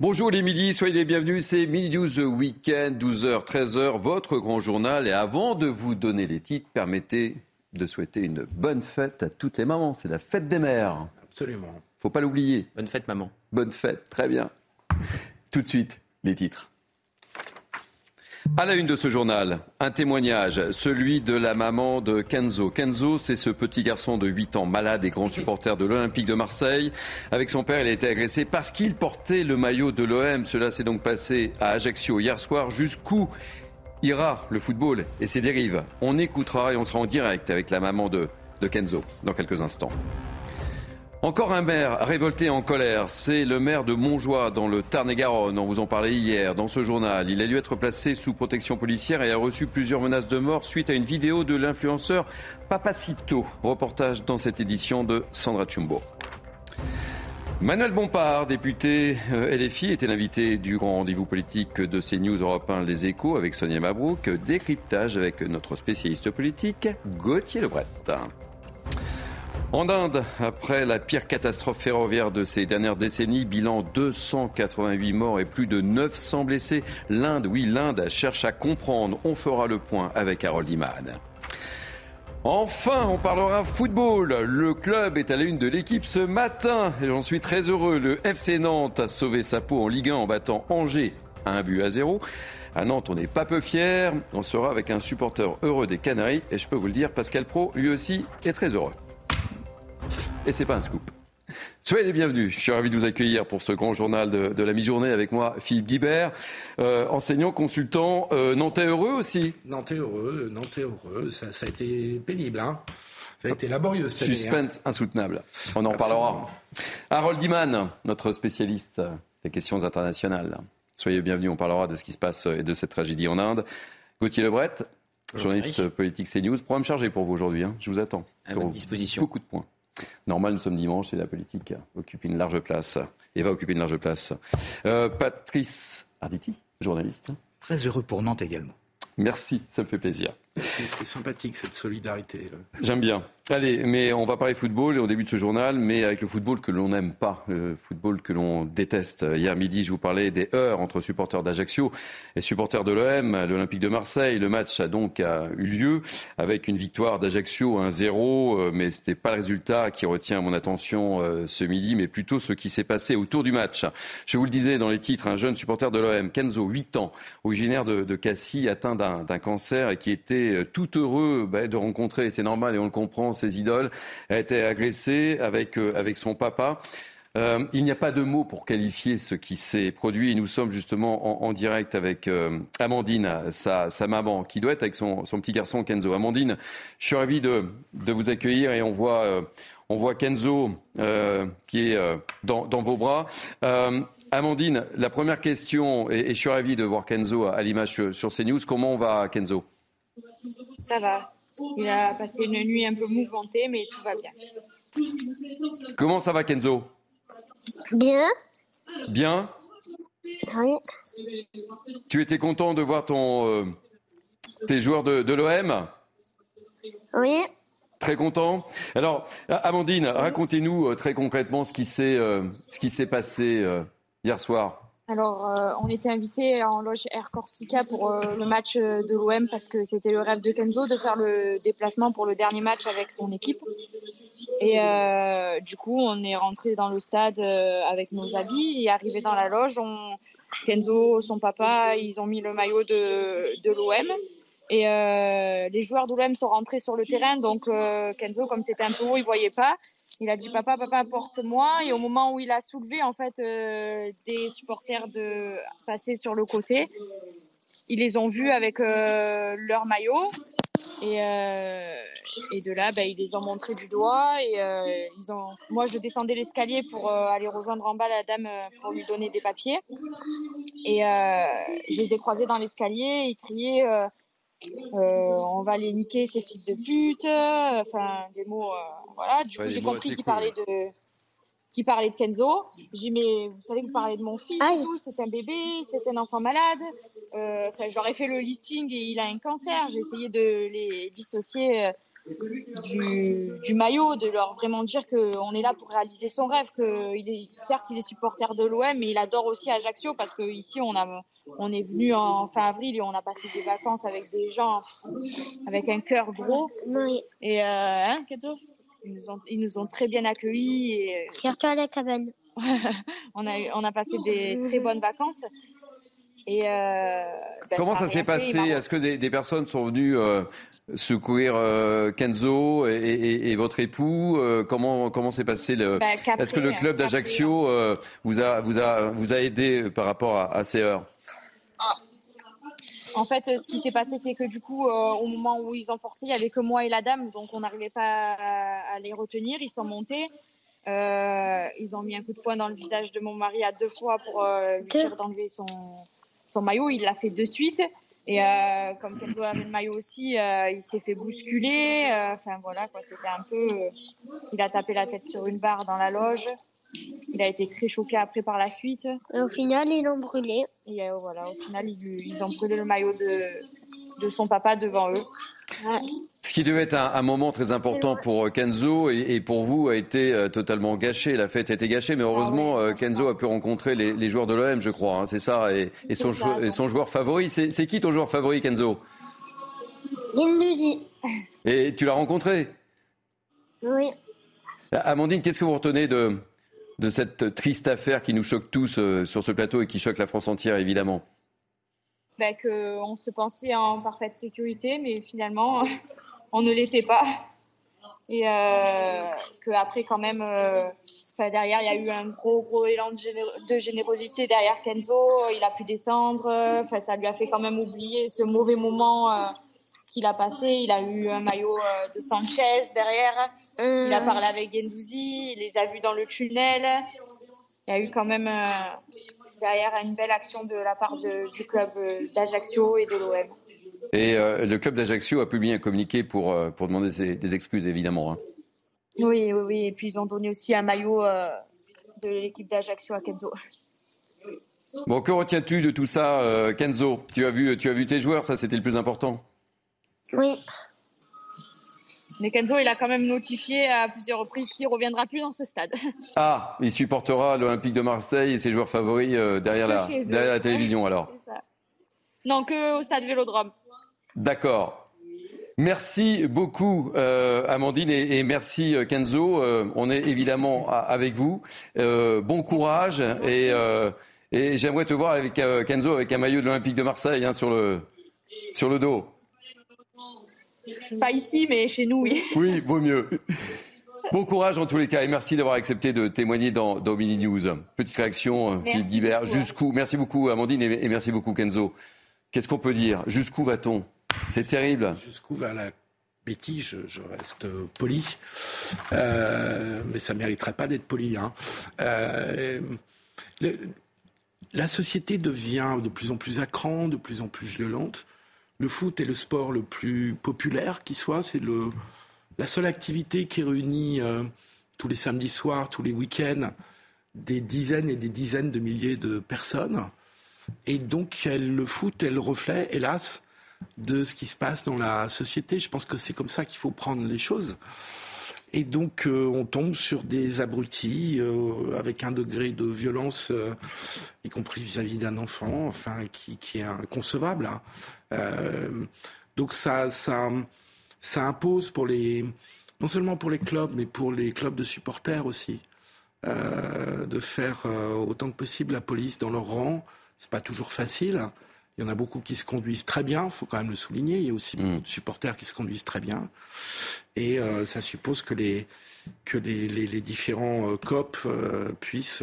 Bonjour les midis, soyez les bienvenus. C'est Midi 12 Week-end, 12h, 13h, votre grand journal. Et avant de vous donner les titres, permettez de souhaiter une bonne fête à toutes les mamans. C'est la fête des mères. Absolument. Faut pas l'oublier. Bonne fête, maman. Bonne fête, très bien. Tout de suite, les titres. À la une de ce journal, un témoignage, celui de la maman de Kenzo. Kenzo, c'est ce petit garçon de 8 ans, malade et grand supporter de l'Olympique de Marseille. Avec son père, il a été agressé parce qu'il portait le maillot de l'OM. Cela s'est donc passé à Ajaccio hier soir. Jusqu'où ira le football et ses dérives? On écoutera et on sera en direct avec la maman de, de Kenzo dans quelques instants. Encore un maire révolté en colère, c'est le maire de Montjoie dans le Tarn-et-Garonne. On vous en parlait hier dans ce journal. Il a dû être placé sous protection policière et a reçu plusieurs menaces de mort suite à une vidéo de l'influenceur Papacito. Reportage dans cette édition de Sandra Chumbo. Manuel Bompard, député euh, LFI, était l'invité du grand rendez-vous politique de CNews Europe 1 Les Échos avec Sonia Mabrouk. Décryptage avec notre spécialiste politique, Gauthier Lebret. En Inde, après la pire catastrophe ferroviaire de ces dernières décennies, bilan 288 morts et plus de 900 blessés. L'Inde, oui, l'Inde cherche à comprendre. On fera le point avec Harold Iman. Enfin, on parlera football. Le club est à la une de l'équipe ce matin j'en suis très heureux. Le FC Nantes a sauvé sa peau en Ligue 1 en battant Angers à un but à zéro. À Nantes, on n'est pas peu fiers. On sera avec un supporter heureux des Canaries et je peux vous le dire, Pascal Pro, lui aussi, est très heureux. Et c'est pas un scoop. Soyez les bienvenus. Je suis ravi de vous accueillir pour ce grand journal de, la mi-journée avec moi, Philippe Guibert, euh, enseignant, consultant, euh, nantais heureux aussi. Nantais heureux, nantais heureux. Ça, a été pénible, hein. Ça a été laborieux cette hein. Suspense insoutenable. On en parlera. Harold Iman, notre spécialiste des questions internationales. Soyez bienvenus. On parlera de ce qui se passe et de cette tragédie en Inde. Gauthier Lebret, journaliste politique CNews. Programme chargé pour vous aujourd'hui. Hein. Je vous attends. À votre disposition. Beaucoup de points. Normal, nous sommes dimanche et la politique occupe une large place et va occuper une large place. Euh, Patrice Arditi, journaliste. Très heureux pour Nantes également. Merci, ça me fait plaisir. C'est sympathique cette solidarité. J'aime bien. Allez, mais on va parler football au début de ce journal, mais avec le football que l'on n'aime pas, le football que l'on déteste. Hier midi, je vous parlais des heures entre supporters d'Ajaccio et supporters de l'OM, l'Olympique de Marseille. Le match a donc eu lieu avec une victoire d'Ajaccio 1-0, euh, mais ce n'était pas le résultat qui retient mon attention euh, ce midi, mais plutôt ce qui s'est passé autour du match. Je vous le disais dans les titres, un jeune supporter de l'OM, Kenzo, 8 ans, originaire de, Cassis, atteint d'un cancer et qui était tout heureux bah, de rencontrer, c'est normal et on le comprend, ses idoles, a été agressé avec, euh, avec son papa. Euh, il n'y a pas de mots pour qualifier ce qui s'est produit. Et nous sommes justement en, direct avec euh, Amandine, sa, sa, maman, qui doit être avec son, son, petit garçon Kenzo. Amandine, je suis ravi de, de vous accueillir et on voit, on voit Kenzo qui est dans, dans, vos bras. Amandine, la première question, et, je suis ravi de voir Kenzo à, l'image sur, sur CNews. Comment on va, Kenzo? Ça va. Il a passé une nuit un peu mouvementée, mais tout va bien. Comment ça va, Kenzo? Bien. Bien? Oui. Tu étais content de voir ton, euh, tes joueurs de, l'OM Oui. Très content? Alors, Amandine, racontez-nous euh, très concrètement ce qui s'est euh, passé hier soir. Alors, euh, on était invité en loge Air Corsica pour euh, le match euh, de l'OM parce que c'était le rêve de Kenzo de faire le déplacement pour le dernier match avec son équipe. Et du coup, on est rentré dans le stade avec nos habits et arrivé dans la loge, on... Kenzo, son papa, ils ont mis le maillot de, de l'OM. Et les joueurs de l'OM sont rentrés sur le terrain, donc Kenzo, comme c'était un peu haut, il voyait pas. Il a dit papa, papa, porte-moi. Et au moment où il a soulevé en fait euh, des supporters de passer sur le côté, ils les ont vus avec euh, leur maillot. Et, euh, de là, ben, ils les ont montré du doigt. Et ils ont... moi, je descendais l'escalier pour aller rejoindre en bas la dame pour lui donner des papiers. Et je les ai croisés dans l'escalier. Ils criaient On va les niquer, ces fils de pute. Enfin, des mots. voilà. Du coup, j'ai compris qu'ils parlaient de qui parlait de Kenzo. J'ai dit, mais vous savez que vous parlez de mon fils c'est un bébé, c'est un enfant malade. Euh, je leur ai fait le listing et il a un cancer. J'ai essayé de les dissocier euh, du, maillot, de leur vraiment dire qu'on est là pour réaliser son rêve, que il est, certes il est supporter de l'OM, mais il adore aussi Ajaccio parce qu'ici on, a, on est venu en fin avril et on a passé des vacances avec des gens avec un cœur gros. Et euh, hein, Kenzo ils nous ont, ils nous ont très bien accueillis. Et... toi à la cabane. on, a, on a passé des très bonnes vacances. Et euh, ben, Comment ça, s'est passé? Est-ce que des, des, personnes sont venues euh, secourir euh, Kenzo et, et, votre époux Comment comment s'est passé le ben, Est-ce que le club d'Ajaccio vous a vous a vous a aidé par rapport à, à ces heures? En fait, ce qui s'est passé, c'est que du coup, euh, au moment où ils ont forcé, il n'y avait que moi et la dame, donc on n'arrivait pas à, les retenir. Ils sont montés. Euh, ils ont mis un coup de poing dans le visage de mon mari à deux fois pour euh, lui dire d'enlever son, son maillot. Il l'a fait de suite. Et comme Kenzo avait le maillot aussi, il s'est fait bousculer. Enfin voilà, quoi, c'était un peu. il a tapé la tête sur une barre dans la loge. Il a été très choqué après par la suite. Et au final, ils l'ont brûlé. Et euh, voilà, au final, ils, ont brûlé le maillot de, de son papa devant eux. Ce qui devait être un, moment très important pour euh, Kenzo et, pour vous a été euh, totalement gâché. La fête a été gâchée, mais heureusement, ah Kenzo a pu rencontrer les, joueurs de l'OM, je crois. Hein, c'est ça, et, son, son, joueur favori. C'est qui ton joueur favori, Kenzo? Gendouzi. Et tu l'as rencontré? Oui. Amandine, qu'est-ce que vous retenez de, de cette triste affaire qui nous choque tous euh, sur ce plateau et qui choque la France entière, évidemment? Ben, On se pensait en parfaite sécurité, mais finalement, on ne l'était pas. Et euh, qu'après, quand même, euh, derrière, il y a eu un gros, gros élan de, générosité derrière Kenzo. Il a pu descendre. Ça lui a fait quand même oublier ce mauvais moment euh, qu'il a passé. Il a eu un maillot de Sanchez derrière. Il a parlé avec Gendouzi, il les a vus dans le tunnel. Il y a eu quand même euh, derrière une belle action de la part du club euh, d'Ajaccio et de l'OM. Et euh, le club d'Ajaccio a publié un communiqué pour, pour demander des, excuses, évidemment. Hein. Oui, oui, oui. Et puis ils ont donné aussi un maillot de l'équipe d'Ajaccio à Kenzo. Bon, que retiens-tu de tout ça, Kenzo? Tu as, vu, tu as vu tes joueurs, ça c'était le plus important Oui. Mais Kenzo, il a quand même notifié à plusieurs reprises qu'il ne reviendra plus dans ce stade. Ah, il supportera l'Olympique de Marseille et ses joueurs favoris euh, derrière, la, derrière la télévision alors Non, que au stade Vélodrome. D'accord. Merci beaucoup euh, Amandine et, merci euh, Kenzo. on est évidemment avec vous. bon courage et, et j'aimerais te voir avec Kenzo avec un maillot de l'Olympique de Marseille hein, sur, le, sur le dos. Pas ici, mais chez nous, oui. Oui, vaut mieux. Bon courage en tous les cas et merci d'avoir accepté de témoigner dans, dans Mini News. Petite réaction, euh, Philippe Guibert. Jusqu'où Merci beaucoup Amandine et, merci beaucoup Kenzo. Qu'est-ce qu'on peut dire? Jusqu'où va-t-on? C'est terrible. Jusqu'où va la bêtise? Je, reste poli. Euh, mais ça ne mériterait pas d'être poli. Hein. Euh, la société devient de plus en plus à de plus en plus violente le foot est le sport le plus populaire qui soit. C'est la seule activité qui réunit euh, tous les samedis soirs, tous les week-ends, des dizaines et des dizaines de milliers de personnes. Et donc, le foot est le reflet, hélas, de ce qui se passe dans la société. Je pense que c'est comme ça qu'il faut prendre les choses. Et donc, euh, on tombe sur des abrutis euh, avec un degré de violence, euh, y compris vis-à-vis d'un enfant, enfin, qui, est inconcevable. Hein. donc, ça, ça, ça impose pour les, non seulement pour les clubs, mais pour les clubs de supporters aussi, de faire autant que possible la police dans leur rang. C'est pas toujours facile. Il y en a beaucoup qui se conduisent très bien, il faut quand même le souligner. Il y a aussi beaucoup mm. de supporters qui se conduisent très bien. Et euh, ça suppose que les, que les, les, différents euh, COP euh, puissent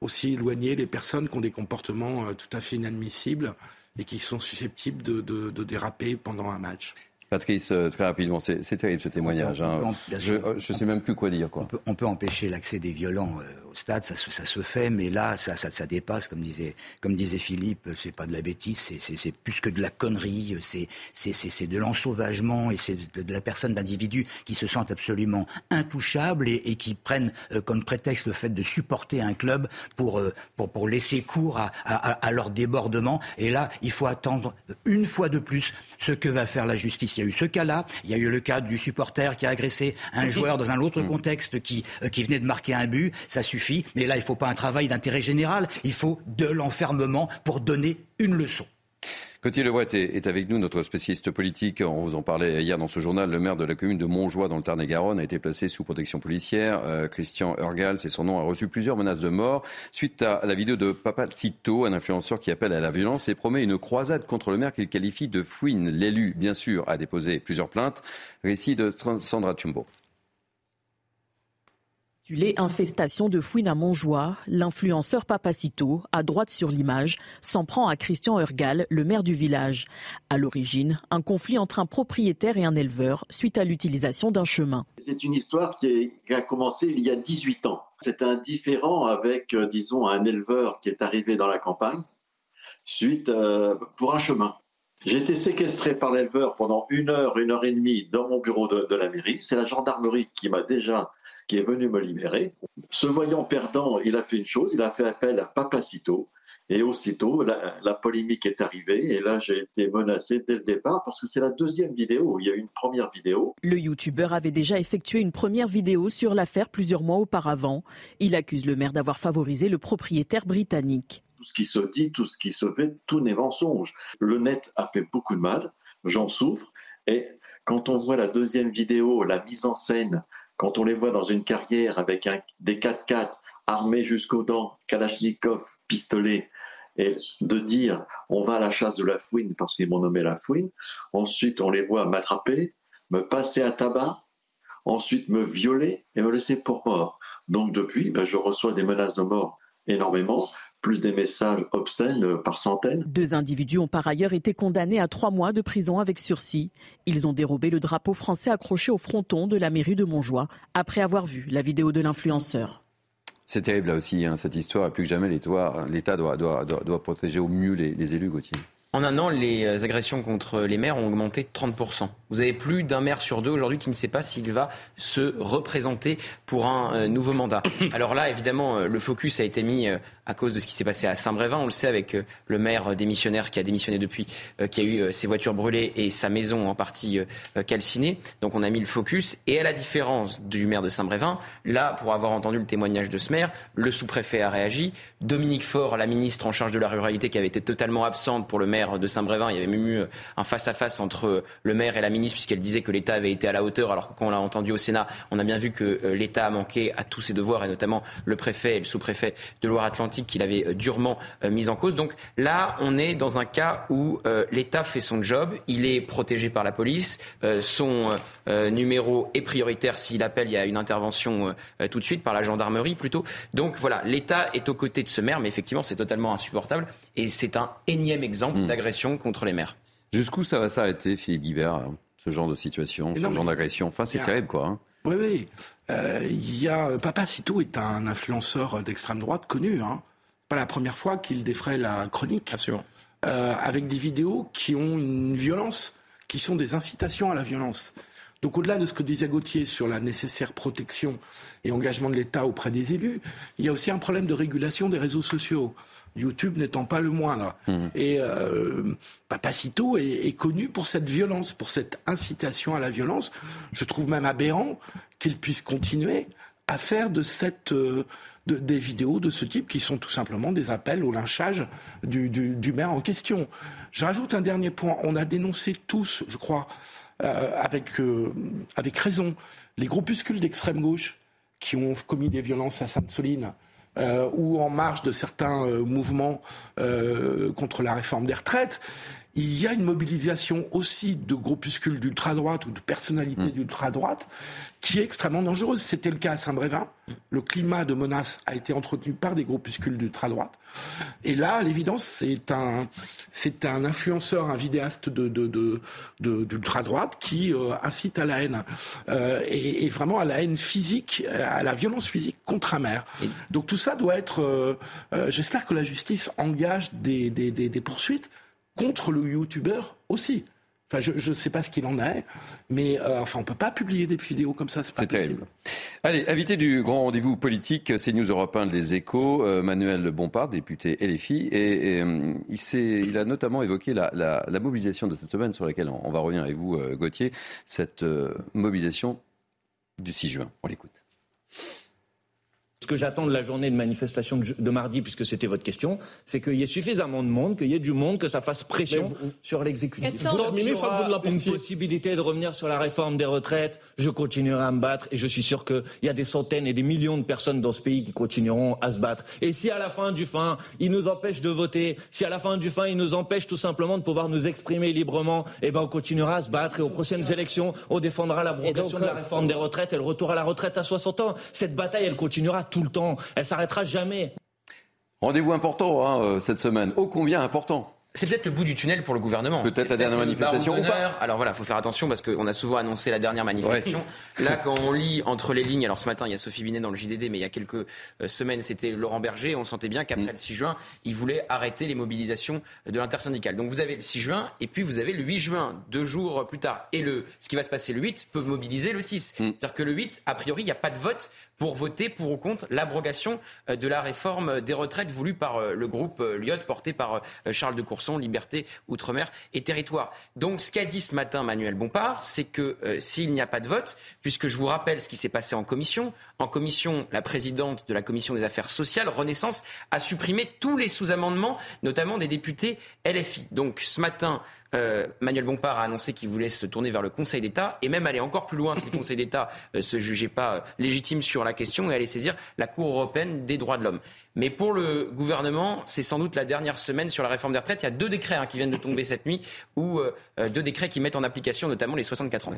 aussi éloigner les personnes qui ont des comportements tout à fait inadmissibles et qui sont susceptibles de, de, de déraper pendant un match. Patrice, euh, très rapidement, c'est terrible ce témoignage. Hein. Je ne sais même plus quoi dire. Quoi. On, peut, on peut empêcher l'accès des violents euh, au stade, ça, ça, se fait, mais là, ça, ça, ça dépasse, comme disait, comme disait Philippe, c'est pas de la bêtise, c'est plus que de la connerie, c'est de l'ensauvagement et c'est de, la personne d'individus qui se sentent absolument intouchables et, et qui prennent euh, comme prétexte le fait de supporter un club pour, pour, pour laisser cours à, à, à leur débordement. Et là, il faut attendre une fois de plus ce que va faire la justice il y a eu ce cas-là, il y a eu le cas du supporter qui a agressé un joueur dans un autre mm. contexte qui, euh, qui venait de marquer un but, ça suffit. Mais là, il ne faut pas un travail d'intérêt général, il faut de l'enfermement pour donner une leçon. Gauthier Levoit est, avec nous, notre spécialiste politique. On vous en parlait hier dans ce journal. Le maire de la commune de Montjoie, dans le Tarn-et-Garonne, a été placé sous protection policière. Euh, Christian Urgal, c'est son nom, a reçu plusieurs menaces de mort suite à la vidéo de Papa Cito, un influenceur qui appelle à la violence et promet une croisade contre le maire qu'il qualifie de fouine. L'élu, bien sûr, a déposé plusieurs plaintes. Récit de Sandra Chumbo. Infestation de fouines à Montjoie, l'influenceur Papacito, à droite sur l'image, s'en prend à Christian Urgal, le maire du village. À l'origine, un conflit entre un propriétaire et un éleveur suite à l'utilisation d'un chemin. C'est une histoire qui, a commencé il y a 18 ans. C'est un différent avec, euh, disons, un éleveur qui est arrivé dans la campagne suite euh, pour un chemin. J'ai été séquestré par l'éleveur pendant une heure, une heure et demie dans mon bureau de la mairie. C'est la gendarmerie qui m'a déjà qui est venu me libérer. Se voyant perdant, il a fait une chose, il a fait appel à Papacito. Et aussitôt, la, polémique est arrivée et là, j'ai été menacé dès le départ parce que c'est la deuxième vidéo. Il y a eu une première vidéo. Le youtubeur avait déjà effectué une première vidéo sur l'affaire plusieurs mois auparavant. Il accuse le maire d'avoir favorisé le propriétaire britannique. Tout ce qui se dit, tout ce qui se fait, tout n'est mensonge. Le net a fait beaucoup de mal, j'en souffre. Et quand on voit la deuxième vidéo, la mise en scène quand on les voit dans une carrière avec des 4x4 armés jusqu'aux dents, Kalachnikov, pistolet, et de dire on va à la chasse de la fouine parce qu'ils m'ont nommé la fouine, ensuite on les voit m'attraper, me passer à tabac, ensuite me violer et me laisser pour mort. Donc depuis, ben, je reçois des menaces de mort énormément plus des messages obscènes euh, par centaines. Deux individus ont par ailleurs été condamnés à trois mois de prison avec sursis. Ils ont dérobé le drapeau français accroché au fronton de la mairie de Montjoie après avoir vu la vidéo de l'influenceur. C'est terrible là aussi, hein, cette histoire. Plus que jamais, l'État doit, doit, doit, protéger au mieux les, les élus, Gauthier. En un an, les euh, agressions contre les maires ont augmenté de 30%. Vous avez plus d'un maire sur deux aujourd'hui qui ne sait pas s'il va se représenter pour un euh, nouveau mandat. Alors là, évidemment, le focus a été mis à cause de ce qui s'est passé à Saint-Brévin. On le sait avec euh, le maire démissionnaire qui a démissionné depuis, euh, qui a eu euh, ses voitures brûlées et sa maison en partie calcinée. Donc on a mis le focus. Et à la différence du maire de Saint-Brévin, là, pour avoir entendu le témoignage de ce maire, le sous-préfet a réagi. Dominique Faure, la ministre en charge de la ruralité, qui avait été totalement absente pour le maire de Saint-Brévin, il y avait même eu un face-à-sse entre le maire et la ministre, puisqu'elle disait que l'État avait été à la hauteur, alors que quand on l'a entendu au Sénat, on a bien vu que l'État a manqué à tous ses devoirs, et notamment le préfet et le sous-préfet de Loire-Atlantique qu'il avait euh, durement euh, mis en cause. Donc là, on est dans un cas où euh, l'État fait son job, il est protégé par la police, son numéro est prioritaire s'il appelle, il y a une intervention tout de suite par la gendarmerie plutôt. Donc voilà, l'État est aux côtés de ce maire, mais effectivement, c'est totalement insupportable et c'est un énième exemple hmm. d'agression contre les maires. Jusqu'où ça va s'arrêter, Philippe Guibert, hein, ce genre de situation, ce genre d'agression? Enfin, c'est terrible, quoi. Hein. Oui, oui. Il y a Papa Cito est un influenceur d'extrême droite connu. Hein pas la première fois qu'il défraie la chronique. Absolument. Euh, avec des vidéos qui ont une violence, qui sont des incitations à la violence. Donc au-delà de ce que disait Gauthier sur la nécessaire protection et engagement de l'État auprès des élus, il y a aussi un problème de régulation des réseaux sociaux. YouTube n'étant pas le moindre. Mmh. Et euh, Papacito est, est, connu pour cette violence, pour cette incitation à la violence. Je trouve même aberrant qu'il puisse continuer à faire de cette, euh, des vidéos de ce type qui sont tout simplement des appels au lynchage du, maire en question. Je rajoute un dernier point. On a dénoncé tous, je crois, euh, avec, euh, avec raison, les groupuscules d'extrême gauche qui ont commis des violences à Sainte-Soline. Euh, ou en marge de certains mouvements contre la réforme des retraites, il y a une mobilisation aussi de groupuscules d'ultra-droite ou de personnalités Mm. d'ultra-droite qui est extrêmement dangereuse. C'était le cas à Saint-Brévin. Le climat de menace a été entretenu par des groupuscules d'ultra-droite. Et là, à l'évidence, c'est un, c'est un influenceur, un vidéaste de, de, de, de- d'ultra-droite qui euh, incite à la haine. Euh, et, et vraiment à la haine physique, à la violence physique contre un maire. Donc tout ça doit être... euh, euh, j'espère que la justice engage des, des, des, des poursuites contre le youtubeur aussi. Enfin, je ne sais pas ce qu'il en est, mais euh, enfin, on peut pas publier des vidéos comme ça, c'est pas possible. terrible. Allez, invité du grand rendez-vous politique, c'est News Europe 1, Les Échos, euh, Manuel Bompard, député LFI, et, et, euh, il, il a notamment évoqué la, la- la mobilisation de cette semaine sur laquelle on, on va revenir avec vous, euh, Gauthier, cette euh, mobilisation du 6 juin. On l'écoute. Ce que j'attends de la journée de manifestation de, de mardi, puisque c'était votre question, c'est qu'il y ait suffisamment de monde, qu'il y ait du monde, que ça fasse pression sur l'exécutif. 400. Tant qu'il y aura vous une possibilité de revenir sur la réforme des retraites, je continuerai à me battre et je suis sûr qu'il y a des centaines et des millions de personnes dans ce pays qui continueront à se battre. Et si à la fin du fin, ils nous empêchent de voter, si à la fin du fin, ils nous empêchent tout simplement de pouvoir nous exprimer librement, eh ben on continuera à se battre et aux prochaines élections, on défendra l'abrogation de la réforme des retraites et le retour à la retraite à 60 ans. Cette bataille, elle continuera tout le temps. Elle s'arrêtera jamais. Rendez-vous important hein, euh, cette semaine, ô combien important C'est peut-être le bout du tunnel pour le gouvernement. Peut-être la dernière manifestation ou pas. Alors voilà, il faut faire attention parce qu'on a souvent annoncé la dernière manifestation. Là, quand on lit entre les lignes, alors ce matin, il y a Sophie Binet dans le JDD, mais il y a quelques euh, semaines, c'était Laurent Berger. On sentait bien Mm. qu'après le 6 juin, il voulait arrêter les mobilisations de l'intersyndicale. Donc vous avez le 6 juin et puis vous avez le 8 juin, deux jours plus tard. Et le, ce qui va se passer le 8 peut mobiliser le 6. Mm. C'est-à-dire que le 8, a priori, il n'y a pas de vote pour voter pour ou contre l'abrogation euh, de la réforme des retraites voulue par euh, le groupe euh, Lyot, porté par Charles de Courson, Liberté, Outre-mer et Territoire. Donc ce qu'a dit ce matin Manuel Bompard, c'est que s'il n'y a pas de vote, puisque je vous rappelle ce qui s'est passé en commission, en commission, la présidente de la commission des affaires sociales, Renaissance, a supprimé tous les sous-amendements, notamment des députés LFI. Donc ce matin, euh, Manuel Bompard a annoncé qu'il voulait se tourner vers le Conseil d'État et même aller encore plus loin si le Conseil d'État ne se jugeait pas euh, légitime sur la question et aller saisir la Cour européenne des droits de l'homme. Mais pour le gouvernement, c'est sans doute la dernière semaine sur la réforme des retraites. Il y a deux décrets hein, qui viennent de tomber cette nuit ou euh, euh, deux décrets qui mettent en application notamment les 64 ans.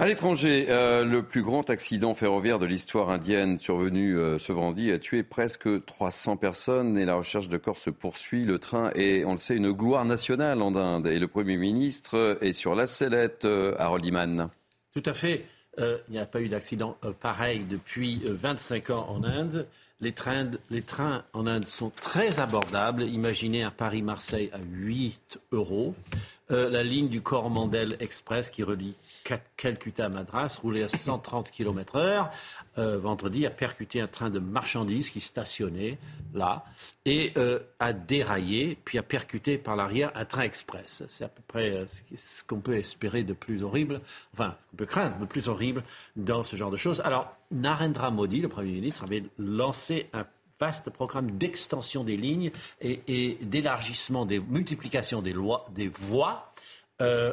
À l'étranger, euh, le plus grand accident ferroviaire de l'histoire indienne survenu euh, ce vendredi a tué presque 300 personnes et la recherche de corps se poursuit. Le train est, on le sait, une gloire nationale en Inde et le Premier ministre est sur la sellette, euh, Harold. Tout à fait. Euh, il n'y a pas eu d'accident pareil depuis euh, 25 ans en Inde. Les trains, les trains en Inde sont très abordables. Imaginez un Paris-Marseille à 8 euros. Euh, la ligne du Coromandel Express qui relie Cal- Calcutta à Madras roulait à 130 km heure. Euh, vendredi a percuté un train de marchandises qui stationnait là et euh, a déraillé puis a percuté par l'arrière un train express. C'est à peu près ce qu'on peut espérer de plus horrible, enfin ce qu'on peut craindre de plus horrible dans ce genre de choses. Alors Narendra Modi, le Premier ministre, avait lancé un vaste programme d'extension des lignes et, d'élargissement, des multiplication des, lois, des voies euh,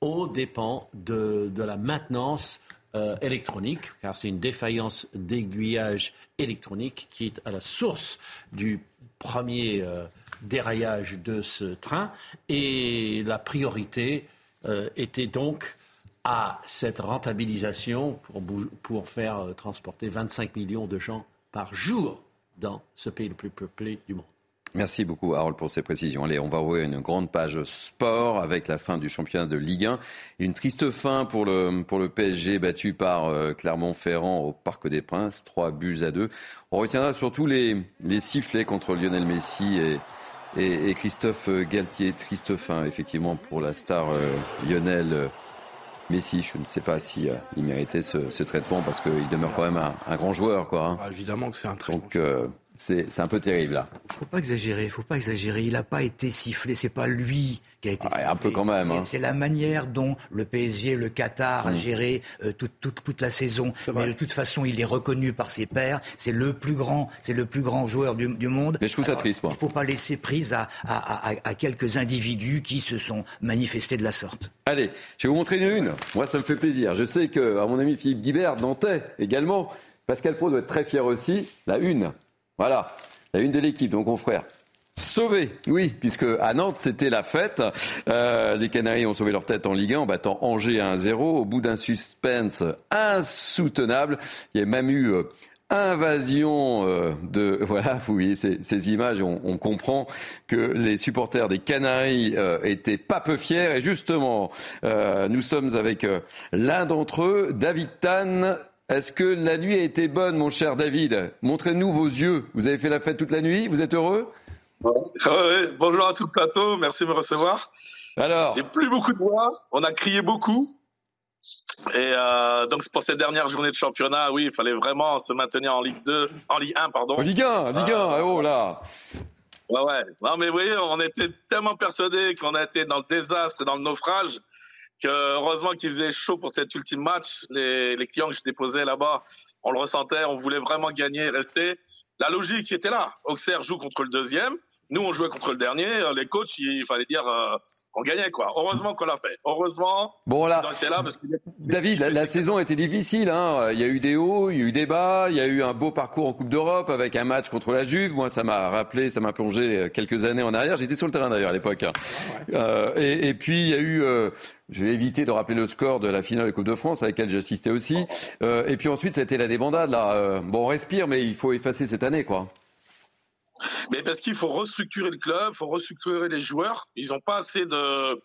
aux dépens de, de la maintenance euh, électronique, car c'est une défaillance d'aiguillage électronique qui est à la source du premier euh, déraillage de ce train. Et la priorité était donc à cette rentabilisation pour, pour faire transporter 25 millions de gens par jour dans ce pays le plus peuplé du monde. Merci beaucoup, Harold, pour ces précisions. Allez, on va ouvrir une grande page sport avec la fin du championnat de Ligue 1. Une triste fin pour le, pour le PSG battu par euh, Clermont-Ferrand au Parc des Princes, 3 buts à 2. On retiendra surtout les, les sifflets contre Lionel Messi et, et, Christophe Galtier. Triste fin, effectivement, pour la star euh, Lionel euh, Messi. Je ne sais pas si euh, il méritait ce, ce traitement parce qu'il demeure quand même un, un grand joueur. Quoi, hein. Ah, évidemment que c'est un très Donc, euh, c'est c'est un peu terrible, là. Faut pas exagérer, faut pas exagérer. Il n'a pas été sifflé, c'est pas lui qui a été sifflé. un peu quand même, C'est- hein. C'est la manière dont le PSG, le Qatar a Mm. géré euh, toute, toute, toute la saison. Mais de toute façon, il est reconnu par ses pairs. C'est le plus grand, c'est le plus grand joueur du, du monde. Mais je trouve ça triste, moi. Il faut pas laisser prise à, à, à, à quelques individus qui se sont manifestés de la sorte. Allez, je vais vous montrer une une. Moi, ça me fait plaisir. Je sais que, à mon ami Philippe Guibert, Nantais également, Pascal Pro doit être très fier aussi. La une. Voilà. La une de l'équipe, donc confrère. Sauvé, oui, puisque à Nantes c'était la fête. Euh, les Canaries ont sauvé leur tête en Ligue 1 en battant Angers 1-0 au bout d'un suspense insoutenable. Il y a même eu euh, invasion euh, de voilà vous voyez ces, ces images on, on, comprend que les supporters des Canaries euh, étaient pas peu fiers et justement euh, nous sommes avec l'un d'entre eux David Tan est-ce que la nuit a été bonne mon cher David montrez-nous vos yeux vous avez fait la fête toute la nuit vous êtes heureux? Ouais, bonjour à tout le plateau, merci de me recevoir. Alors J'ai plus beaucoup de voix, on a crié beaucoup. Et euh, donc pour cette dernière journée de championnat, oui, il fallait vraiment se maintenir en Ligue 2, en Ligue 1, pardon. En Ligue 1, Ligue 1, euh, oh là Ouais, ouais. Non, mais vous voyez, on était tellement persuadés qu'on a été dans le désastre, dans le naufrage, heureusement qu'il faisait chaud pour cet ultime match. Les, les clients que je déposais là-bas, on le ressentait, on voulait vraiment gagner et rester. La logique était là. Auxerre joue contre le deuxième. Nous, on jouait contre le dernier. Les coachs, il fallait dire euh, qu'on gagnait, quoi. Heureusement qu'on l'a fait. Heureusement. Bon, là. Là parce que... David, la, la, saison était difficile. Hein. Il y a eu des hauts, il y a eu des bas. Il y a eu un beau parcours en Coupe d'Europe avec un match contre la Juve. Moi, ça m'a rappelé, ça m'a plongé quelques années en arrière. J'étais sur le terrain d'ailleurs à l'époque. Hein. Euh, et, et, puis, il y a eu. Euh, je vais éviter de rappeler le score de la finale de Coupe de France à laquelle j'assistais aussi. Euh, et puis ensuite, c'était la débandade. Là. Euh, bon, on respire, mais il faut effacer cette année, quoi. Mais parce qu'il faut restructurer le club, il faut restructurer les joueurs. Ils n'ont pas assez de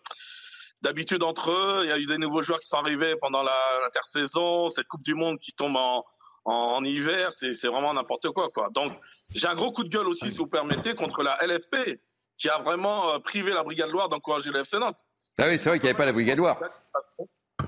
d'habitude entre eux. Il y a eu des nouveaux joueurs qui sont arrivés pendant l'intersaison, cette Coupe du Monde qui tombe en, en, en hiver, c'est vraiment n'importe quoi, quoi. Donc, j'ai un gros coup de gueule aussi, si vous permettez, contre la LFP, qui a vraiment euh, privé la Brigade Loire d'encourager le FC Nantes. Ah oui, c'est vrai qu'il n'y avait pas la Brigade Loire.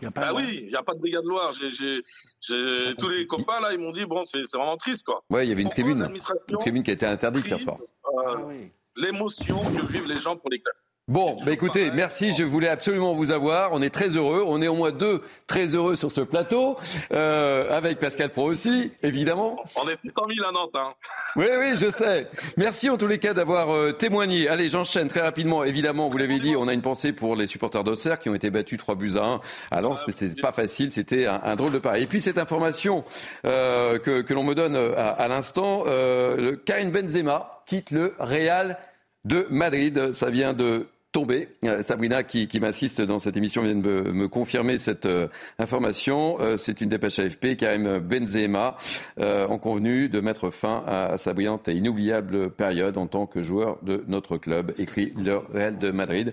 Il y a pas bah oui, il n'y a pas de Brigade Loire. Tous les copains là, ils m'ont dit bon, c'est vraiment triste quoi. Ouais, il y avait une tribune, une tribune qui a été interdite hier soir. Euh, ah, oui. L'émotion que vivent les gens pour les clubs. Bon, bah écoutez, merci. Je voulais absolument vous avoir. On est très heureux. On est au moins deux très heureux sur ce plateau, euh, avec Pascal Pro aussi, évidemment. On est 600 000 à Nantes. Hein. Oui, oui, je sais. Merci en tous les cas d'avoir euh, témoigné. Allez, j'enchaîne très rapidement. Évidemment, vous l'avez dit, on a une pensée pour les supporters d'Auxerre qui ont été battus 3 buts à 1 à Lens, mais c'est pas facile. C'était un, un, drôle de pari. Et puis cette information euh, que, que l'on me donne à, à l'instant, euh, Karim Benzema quitte le Real de Madrid. Ça vient de tomber. Euh, Sabrina, qui, qui m'assiste dans cette émission, vient de me, me confirmer cette euh, information. Euh, c'est une dépêche AFP. Karim Benzema euh, ont convenu de mettre fin à, à, sa brillante et inoubliable période en tant que joueur de notre club, écrit le Real de Madrid.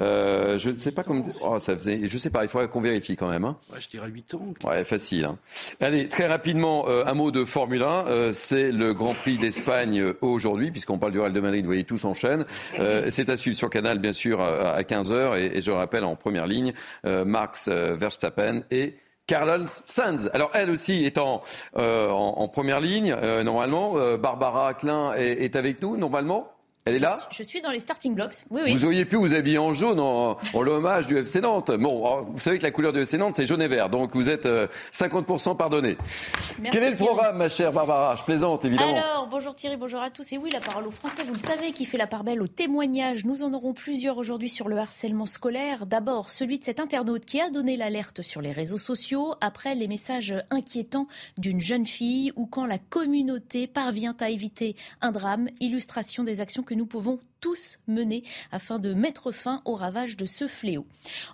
Euh, je ne sais pas comment. Oh, ça faisait. Je sais pas. Il faudrait qu'on vérifie quand même. Hein. Ouais, je dirais 8 ans. Ouais, facile. Hein. Allez, très rapidement, euh, un mot de Formule 1. Euh, c'est le Grand Prix d'Espagne euh, aujourd'hui, puisqu'on parle du Real de Madrid. Vous voyez, tout s'enchaîne. Euh, c'est à suivre sur Canal, bien sûr, à, 15 h et, et, je rappelle en première ligne, Max Verstappen et Carlos Sainz. Alors elle aussi est en, en, en première ligne normalement. Barbara Klein est, est avec nous normalement. Elle est je, là Je suis dans les starting blocks. Oui, oui. Vous auriez pu vous habiller en jaune en, en l'hommage du FC Nantes. Bon, vous savez que la couleur du FC Nantes, c'est jaune et vert. Donc vous êtes euh, 50% pardonné. Merci Quel est le Thierry. programme, ma chère Barbara? Je plaisante, évidemment. Alors, bonjour Thierry, bonjour à tous. Et oui, la parole aux Français, vous le savez, qui fait la part belle aux témoignages. Nous en aurons plusieurs aujourd'hui sur le harcèlement scolaire. D'abord, celui de cet internaute qui a donné l'alerte sur les réseaux sociaux après les messages inquiétants d'une jeune fille ou quand la communauté parvient à éviter un drame. Illustration des actions que nous pouvons tous mener afin de mettre fin au ravage de ce fléau.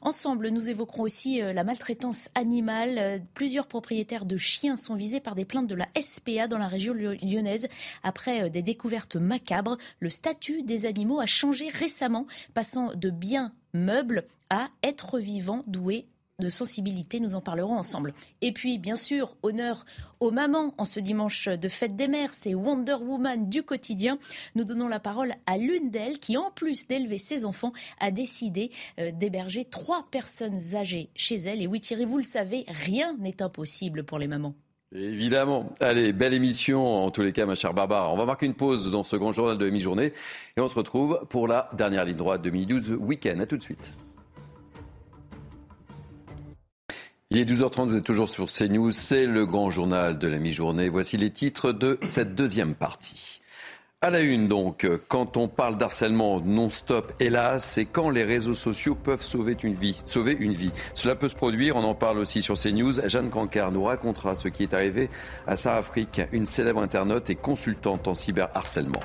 Ensemble, nous évoquerons aussi euh, la maltraitance animale. Euh, Plusieurs propriétaires de chiens sont visés par des plaintes de la SPA dans la région lyonnaise. Après euh, des découvertes macabres, le statut des animaux a changé récemment, passant de biens meubles à êtres vivants doués de sensibilité, nous en parlerons ensemble. Et puis, bien sûr, honneur aux mamans en ce dimanche de fête des mères, c'est Wonder Woman du quotidien. Nous donnons la parole à l'une d'elles qui, en plus d'élever ses enfants, a décidé euh, d'héberger trois personnes âgées chez elle. Et oui, Thierry, vous le savez, rien n'est impossible pour les mamans. Évidemment. Allez, belle émission en tous les cas, ma chère Barbara. On va marquer une pause dans ce grand journal de mi-journée et on se retrouve pour la dernière ligne droite 2012 week-end. À tout de suite. Il est 12h30, vous êtes toujours sur CNews, c'est le grand journal de la mi-journée. Voici les titres de cette deuxième partie. À la une donc, quand on parle d'harcèlement non-stop, hélas, c'est quand les réseaux sociaux peuvent sauver une vie. Sauver une vie. Cela peut se produire, on en parle aussi sur CNews. Jeanne Cancard nous racontera ce qui est arrivé à Sarah Afrique, une célèbre internaute et consultante en cyberharcèlement.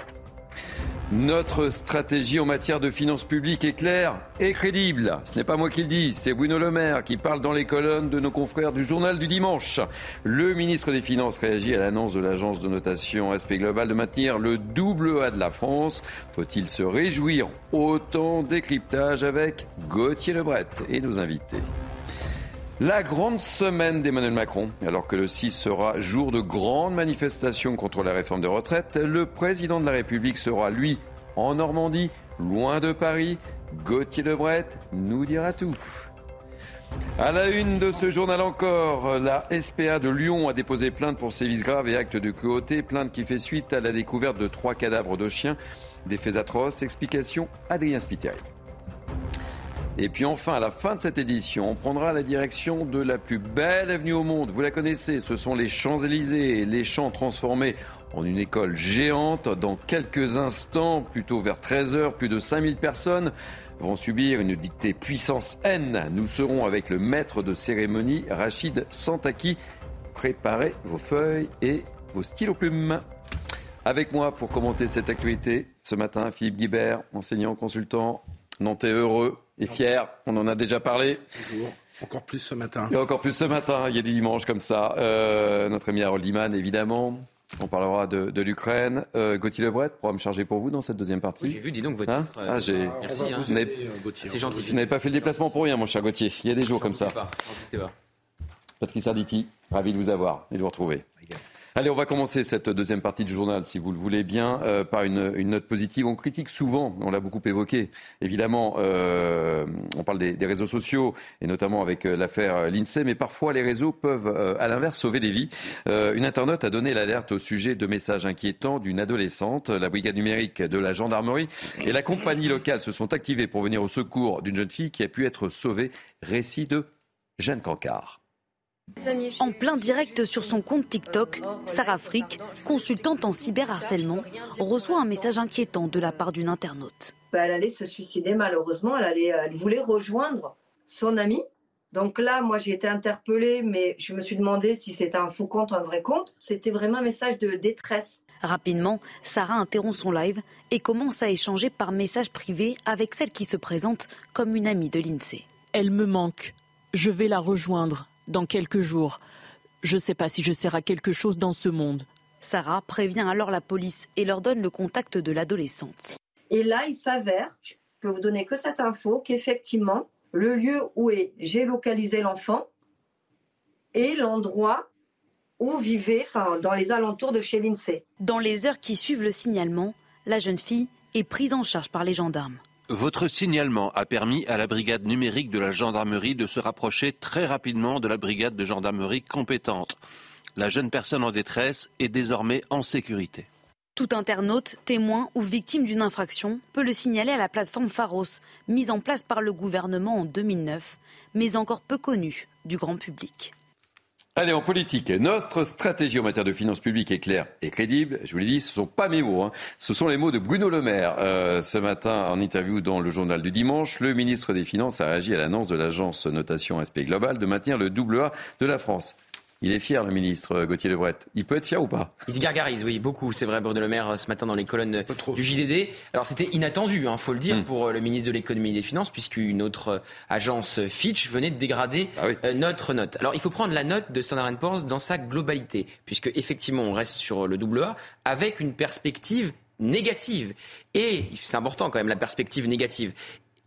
Notre stratégie en matière de finances publiques est claire et crédible. Ce n'est pas moi qui le dis, c'est Bruno Le Maire qui parle dans les colonnes de nos confrères du journal du dimanche. Le ministre des Finances réagit à l'annonce de l'agence de notation SP Global de maintenir le double A de la France. Faut-il se réjouir Autant décryptage avec Gauthier Lebret et nos invités? La grande semaine d'Emmanuel Macron. Alors que le 6 sera jour de grande manifestation contre la réforme des retraites, le président de la République sera, lui, en Normandie, loin de Paris. Gauthier Lebret nous dira tout. À la une de ce journal encore, la SPA de Lyon a déposé plainte pour sévices graves et actes de cruauté. Plainte qui fait suite à la découverte de trois cadavres de chiens. Des faits atroces. Explication Adrien Spiteri. Et puis enfin, à la fin de cette édition, on prendra la direction de la plus belle avenue au monde. Vous la connaissez, ce sont les Champs-Élysées, les champs transformés en une école géante. Dans quelques instants, plutôt vers 13h, plus de 5000 personnes vont subir une dictée puissance N. Nous serons avec le maître de cérémonie, Rachid Santaki. Préparez vos feuilles et vos stylos plumes. Avec moi pour commenter cette actualité ce matin, Philippe Guibert, enseignant, consultant, nantais heureux et fier. On en a déjà parlé. Toujours. Encore plus ce matin. Et encore plus ce matin. Il y a des dimanches comme ça. Euh, notre ami Harold Iman, évidemment. On parlera de, l'Ukraine. Euh, Gauthier Lebret, programme chargé pour vous dans cette deuxième partie. j'ai vu, dis donc, votre hein titre. ah, j'ai... Merci. Hein. Euh, C'est gentil. Vous n'avez pas fait le déplacement pour rien, mon cher Gauthier. Il y a des jours comme ça. Pas. Pas. Patrice Arditi, ravi de vous avoir et de vous retrouver. Allez, on va commencer cette deuxième partie du journal, si vous le voulez bien, euh, par une, note positive. On critique souvent, on l'a beaucoup évoqué, évidemment, euh, on parle des, réseaux sociaux, et notamment avec euh, l'affaire l'INSEE, mais parfois les réseaux peuvent, euh, à l'inverse, sauver des vies. Euh, une internaute a donné l'alerte au sujet de messages inquiétants d'une adolescente. La brigade numérique de la gendarmerie et la compagnie locale se sont activés pour venir au secours d'une jeune fille qui a pu être sauvée. Récit de Jeanne Cancard. En plein direct sur son compte TikTok, Sarah Frick, consultante en cyberharcèlement, reçoit un message inquiétant de la part d'une internaute. Bah, elle allait se suicider malheureusement, elle, allait, elle voulait rejoindre son ami. Donc là, moi j'ai été interpellée, mais je me suis demandé si c'était un faux compte ou un vrai compte. C'était vraiment un message de détresse. Rapidement, Sarah interrompt son live et commence à échanger par message privé avec celle qui se présente comme une amie de l'INSEE. Elle me manque. Je vais la rejoindre dans quelques jours. Je ne sais pas si je sers à quelque chose dans ce monde. Sarah prévient alors la police et leur donne le contact de l'adolescente. Et là, il s'avère, je peux vous donner que cette info, qu'effectivement, le lieu où est géolocalisé l'enfant est l'endroit où vivait, enfin, dans les alentours de chez l'INSEE. Dans les heures qui suivent le signalement, la jeune fille est prise en charge par les gendarmes. Votre signalement a permis à la brigade numérique de la gendarmerie de se rapprocher très rapidement de la brigade de gendarmerie compétente. La jeune personne en détresse est désormais en sécurité. Tout internaute, témoin ou victime d'une infraction peut le signaler à la plateforme Pharos, mise en place par le gouvernement en 2009, mais encore peu connue du grand public. Allez, en politique, notre stratégie en matière de finances publiques est claire et crédible. Je vous l'ai dit, ce ne sont pas mes mots, hein. ce sont les mots de Bruno Le Maire. Euh, ce matin, en interview dans le journal du dimanche, le ministre des Finances a réagi à l'annonce de l'agence notation SP Global de maintenir le double A de la France. Il est fier, le ministre Gauthier Lebret. Il peut être fier ou pas? Il se gargarise, oui, beaucoup. C'est vrai, Bruno Le Maire, ce matin dans les colonnes du JDD. Alors, c'était inattendu, il hein, faut le dire, mm. pour le ministre de l'économie et des finances, puisqu'une autre agence Fitch venait de dégrader ah oui. euh, notre note. Alors, il faut prendre la note de Standard Poor's dans sa globalité, puisque effectivement, on reste sur le double A avec une perspective négative. Et c'est important quand même la perspective négative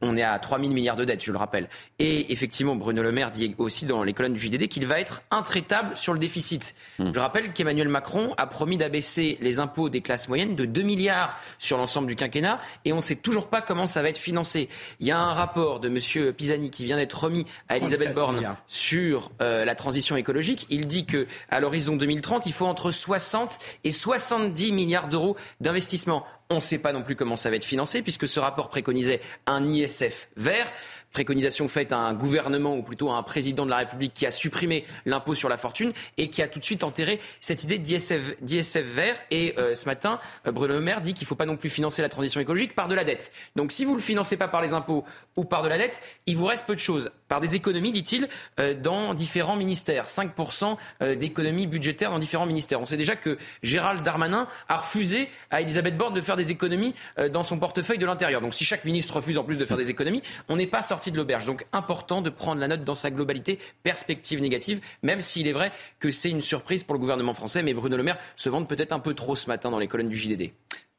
on est à 3 000 milliards de dettes, je le rappelle. Et effectivement, Bruno Le Maire dit aussi dans les colonnes du JDD qu'il va être intraitable sur le déficit. Mmh. Je rappelle qu'Emmanuel Macron a promis d'abaisser les impôts des classes moyennes de 2 milliards sur l'ensemble du quinquennat et on ne sait toujours pas comment ça va être financé. Il y a un rapport de M. Pisani qui vient d'être remis à Elisabeth Borne milliards. sur euh, la transition écologique. Il dit que à l'horizon 2030, il faut entre 60 et 70 milliards d'euros d'investissement. On ne sait pas non plus comment ça va être financé, puisque ce rapport préconisait un ISF vert. Préconisation faite à un gouvernement ou plutôt à un président de la République qui a supprimé l'impôt sur la fortune et qui a tout de suite enterré cette idée d'ISF, vert. Et euh, ce matin, euh, Bruno Le Maire dit qu'il ne faut pas non plus financer la transition écologique par de la dette. Donc si vous ne le financez pas par les impôts ou par de la dette, il vous reste peu de choses. Par des économies, dit-il, euh, dans différents ministères. 5% d'économies budgétaires dans différents ministères. On sait déjà que Gérald Darmanin a refusé à Elisabeth Borne de faire des économies dans son portefeuille de l'intérieur. Donc si chaque ministre refuse en plus de faire des économies, on n'est pas sorti Donc important de prendre la note dans sa globalité, perspective négative, même s'il est vrai que c'est une surprise pour le gouvernement français. Mais Bruno Le Maire se vante peut-être un peu trop ce matin dans les colonnes du JDD.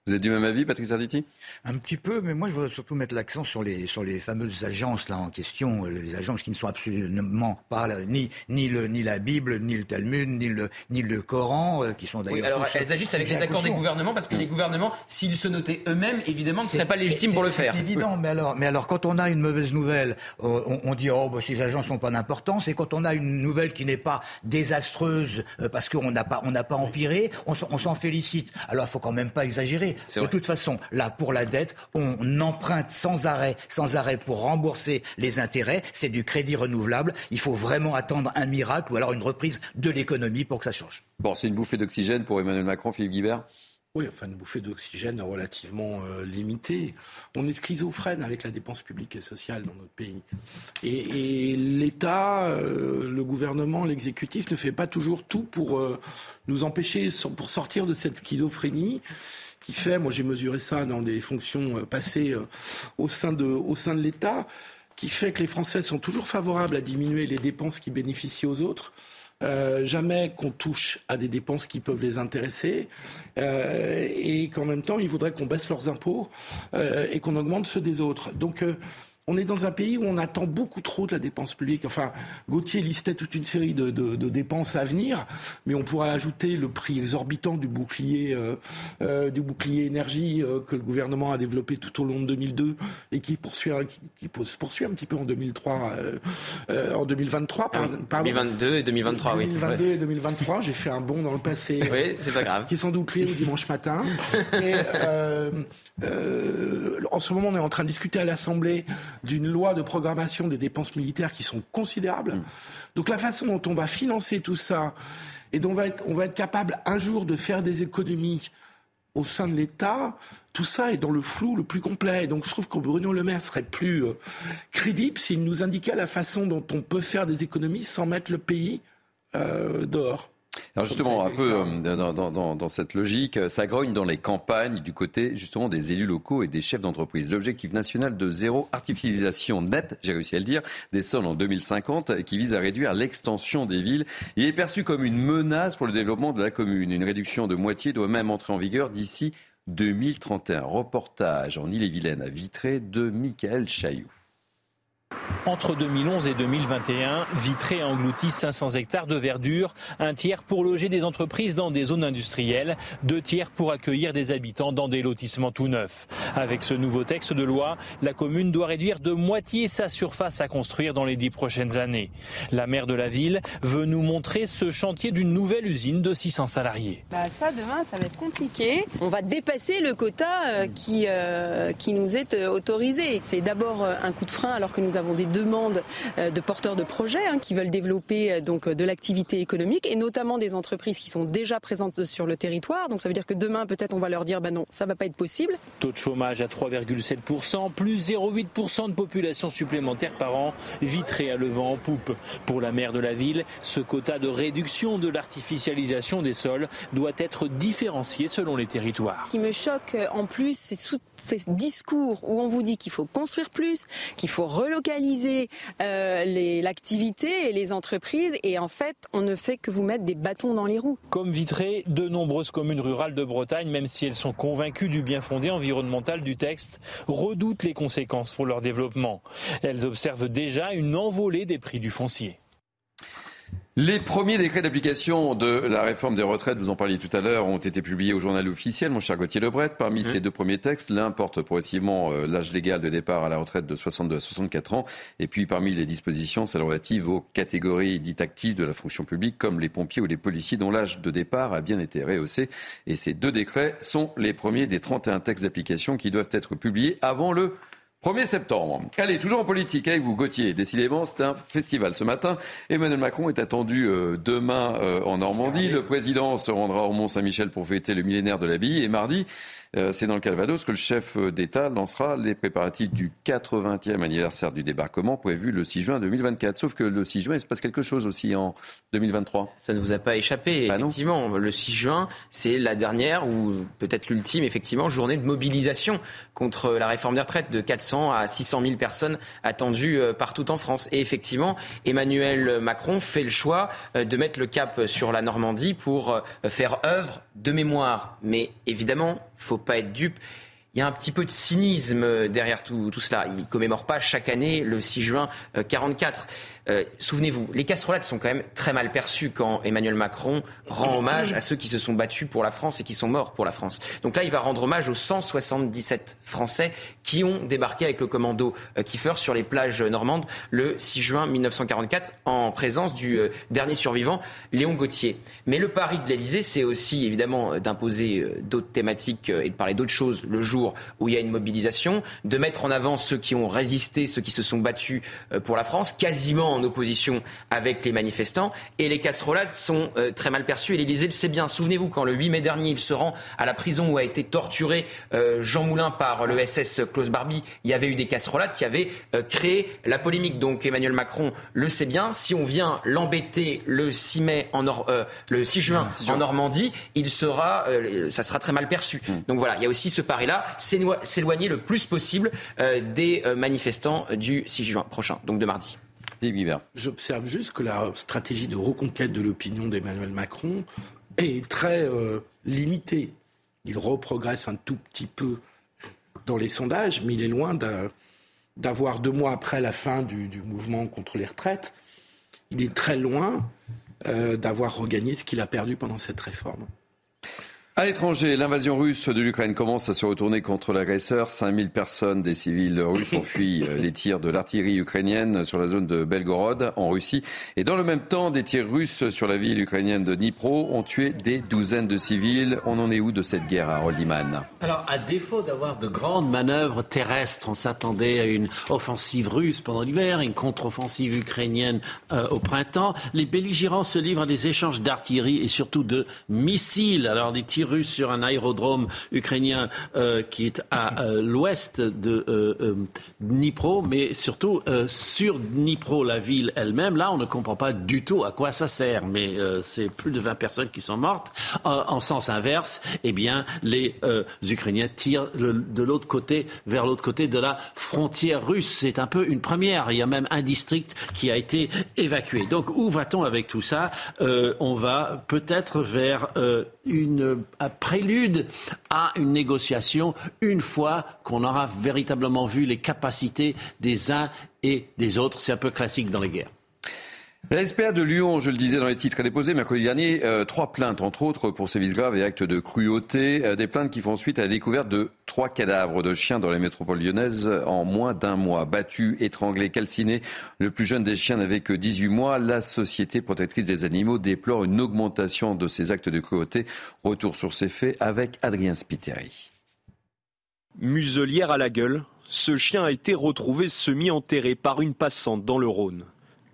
Vous êtes du même avis, Patrick Sarditi Un petit peu, mais moi je voudrais surtout mettre l'accent sur les, sur les fameuses agences là en question, les agences qui ne sont absolument pas ni, ni, le, ni la Bible, ni le Talmud, ni le, ni le Coran, euh, qui sont d'ailleurs. Oui, alors elles agissent avec les accords des gouvernements parce que les gouvernements, s'ils se notaient eux-mêmes, évidemment, ne seraient pas légitimes pour le faire. C'est évident, mais alors, mais alors quand on a une mauvaise nouvelle, euh, on, on dit oh bah, ces agences n'ont pas d'importance, et quand on a une nouvelle qui n'est pas désastreuse euh, parce qu'on n'a pas, on n'a pas empiré, on, s'en félicite. Alors il faut quand même pas exagérer. De toute façon là, pour la dette, on emprunte sans arrêt, sans arrêt pour rembourser les intérêts. C'est du crédit renouvelable. Il faut vraiment attendre un miracle ou alors une reprise de l'économie pour que ça change. Bon, c'est une bouffée d'oxygène pour Emmanuel Macron, Philippe Guibert? Oui, enfin une bouffée d'oxygène relativement euh, limitée. On est schizophrène avec la dépense publique et sociale dans notre pays. Et, l'État, euh, le gouvernement, l'exécutif ne fait pas toujours tout pour euh, nous empêcher, pour sortir de cette schizophrénie qui fait, moi j'ai mesuré ça dans des fonctions euh, passées euh, au sein de, au sein de l'État, qui fait que les Français sont toujours favorables à diminuer les dépenses qui bénéficient aux autres. Euh, jamais qu'on touche à des dépenses qui peuvent les intéresser et qu'en même temps ils voudraient qu'on baisse leurs impôts et qu'on augmente ceux des autres. Donc on est dans un pays où on attend beaucoup trop de la dépense publique. Enfin, Gauthier listait toute une série de, dépenses à venir, mais on pourrait ajouter le prix exorbitant du bouclier, euh, euh, du bouclier énergie euh, que le gouvernement a développé tout au long de 2002 et qui poursuit, qui, se poursuit un petit peu en 2003, en 2023. Pardon, 2022 et 2023, 2022 et 2023, j'ai fait un bond dans le passé. oui, c'est pas grave. Qui est sans doute lié au dimanche matin. et, en ce moment, on est en train de discuter à l'Assemblée d'une loi de programmation des dépenses militaires qui sont considérables. Mm. Donc la façon dont on va financer tout ça et dont on va être, on va être capable un jour de faire des économies au sein de l'État, tout ça est dans le flou le plus complet. Et donc je trouve que Bruno Le Maire serait plus euh, crédible s'il nous indiquait la façon dont on peut faire des économies sans mettre le pays euh, dehors. Alors justement, un peu euh, dans, cette logique, ça grogne dans les campagnes du côté justement des élus locaux et des chefs d'entreprise. L'objectif national de zéro artificialisation nette, j'ai réussi à le dire, des sols en 2050, qui vise à réduire l'extension des villes, il est perçu comme une menace pour le développement de la commune. Une réduction de moitié doit même entrer en vigueur d'ici 2031. Reportage en Ille-et-Vilaine à Vitré de Michael Chailloux. Entre 2011 et 2021, Vitré a englouti 500 hectares de verdure, un tiers pour loger des entreprises dans des zones industrielles, deux tiers pour accueillir des habitants dans des lotissements tout neufs. Avec ce nouveau texte de loi, la commune doit réduire de moitié sa surface à construire dans les dix prochaines années. La maire de la ville veut nous montrer ce chantier d'une nouvelle usine de 600 salariés. Bah ça, demain, ça va être compliqué. On va dépasser le quota euh, qui, euh, qui nous est euh, autorisé. C'est d'abord un coup de frein alors que nous avons des demandes euh, de porteurs de projets hein, qui veulent développer euh, donc de l'activité économique et notamment des entreprises qui sont déjà présentes sur le territoire. Donc ça veut dire que demain peut-être on va leur dire ben non, ça va pas être possible. Taux de chômage à 3,7%, plus 0,8% de population supplémentaire par an, vitré à le vent en poupe. Pour la maire de la ville, ce quota de réduction de l'artificialisation des sols doit être différencié selon les territoires. Ce qui me choque euh, en plus, c'est ces discours où on vous dit qu'il faut construire plus, qu'il faut relocaliser euh, l'activité et les entreprises, et en fait, on ne fait que vous mettre des bâtons dans les roues. Comme Vitré, de nombreuses communes rurales de Bretagne, même si elles sont convaincues du bien fondé environnemental du texte, redoutent les conséquences pour leur développement. Elles observent déjà une envolée des prix du foncier. Les premiers décrets d'application de la réforme des retraites, vous en parliez tout à l'heure, ont été publiés au journal officiel, mon cher Gauthier Lebret. Parmi ces deux premiers textes, l'un porte progressivement euh, l'âge légal de départ à la retraite de 62 à 64 ans. Et puis parmi les dispositions, celles relatives aux catégories dites actives de la fonction publique, comme les pompiers ou les policiers, dont l'âge de départ a bien été rehaussé. Et ces deux décrets sont les premiers des 31 textes d'application qui doivent être publiés avant le 1er septembre. Allez, toujours en politique avec vous, Gauthier. Décidément, c'est un festival. Ce matin, Emmanuel Macron est attendu euh, demain euh, en Normandie. Le président se rendra au Mont-Saint-Michel pour fêter le millénaire de l'abbaye. Et mardi, c'est dans le Calvados que le chef d'État lancera les préparatifs du 80e anniversaire du débarquement prévu le 6 juin 2024. Sauf que le 6 juin, il se passe quelque chose aussi en 2023. Ça ne vous a pas échappé, Bah effectivement. Le 6 juin, c'est la dernière ou peut-être l'ultime, effectivement, journée de mobilisation contre la réforme des retraites de 400 à 600 000 personnes attendues euh, partout en France. Et effectivement, Emmanuel Macron fait le choix euh, de mettre le cap sur la Normandie pour euh, faire œuvre de mémoire. Mais évidemment, faut pas être dupe. Il y a un petit peu de cynisme derrière tout, tout cela. Il commémore pas chaque année le 6 juin 44. Euh, Souvenez-vous, les casserolades sont quand même très mal perçues quand Emmanuel Macron rend hommage à ceux qui se sont battus pour la France et qui sont morts pour la France. Donc là, il va rendre hommage aux 177 Français qui ont débarqué avec le commando euh, Kiefer sur les plages normandes le 6 juin 1944 en présence du euh, dernier survivant, Léon Gauthier. Mais le pari de l'Élysée, c'est aussi évidemment d'imposer d'autres thématiques et de parler d'autres choses le jour où il y a une mobilisation, de mettre en avant ceux qui ont résisté, ceux qui se sont battus pour la France, quasiment en opposition avec les manifestants. Et les casserolades sont euh, très mal perçues et l'Élysée le sait bien. Souvenez-vous, quand le 8 mai dernier, il se rend à la prison où a été torturé euh, Jean Moulin par le SS Klaus Barbie, il y avait eu des casserolades qui avaient euh, créé la polémique. Donc Emmanuel Macron le sait bien. Si on vient l'embêter le 6 mai en le 6 juin en Normandie, il sera, ça sera très mal perçu. Donc voilà, il y a aussi ce pari-là, s'élo- s'éloigner le plus possible des manifestants du 6 juin prochain, donc de mardi. J'observe juste que la stratégie de reconquête de l'opinion d'Emmanuel Macron est très euh, limitée. Il reprogresse un tout petit peu dans les sondages, mais il est loin d'avoir deux mois après la fin du, du mouvement contre les retraites, il est très loin euh, d'avoir regagné ce qu'il a perdu pendant cette réforme. À l'étranger, l'invasion russe de l'Ukraine commence à se retourner contre l'agresseur. 5000 personnes, des civils russes, ont fui euh, les tirs de l'artillerie ukrainienne sur la zone de Belgorod, en Russie. Et dans le même temps, des tirs russes sur la ville ukrainienne de Dnipro ont tué des douzaines de civils. On en est où de cette guerre à Roldiman Alors, à défaut d'avoir de grandes manœuvres terrestres, on s'attendait à une offensive russe pendant l'hiver, une contre-offensive ukrainienne euh, au printemps. Les belligérants se livrent à des échanges d'artillerie et surtout de missiles. Alors, des tirs russes sur un aérodrome ukrainien euh, qui est à euh, l'ouest de euh, Dnipro, mais surtout sur Dnipro, la ville elle-même. Là, on ne comprend pas du tout à quoi ça sert, mais c'est plus de 20 personnes qui sont mortes. En sens inverse, eh bien, les Ukrainiens tirent de l'autre côté, vers l'autre côté de la frontière russe. C'est un peu une première. Il y a même un district qui a été évacué. Donc, où va-t-on avec tout ça? On va peut-être vers une, un prélude à une négociation une fois qu'on aura véritablement vu les capacités des uns et des autres. C'est un peu classique dans les guerres. La SPA de Lyon, je le disais dans les titres, a déposé mercredi dernier euh, trois plaintes, entre autres pour sévices graves et actes de cruauté. Euh, des plaintes qui font suite à la découverte de trois cadavres de chiens dans la métropole lyonnaise en moins d'un mois. Battus, étranglés, calcinés. Le plus jeune des chiens n'avait que 18 mois. La Société protectrice des animaux déplore une augmentation de ces actes de cruauté. Retour sur ces faits avec Adrien Spiteri. Muselière à la gueule, ce chien a été retrouvé semi-enterré par une passante dans le Rhône.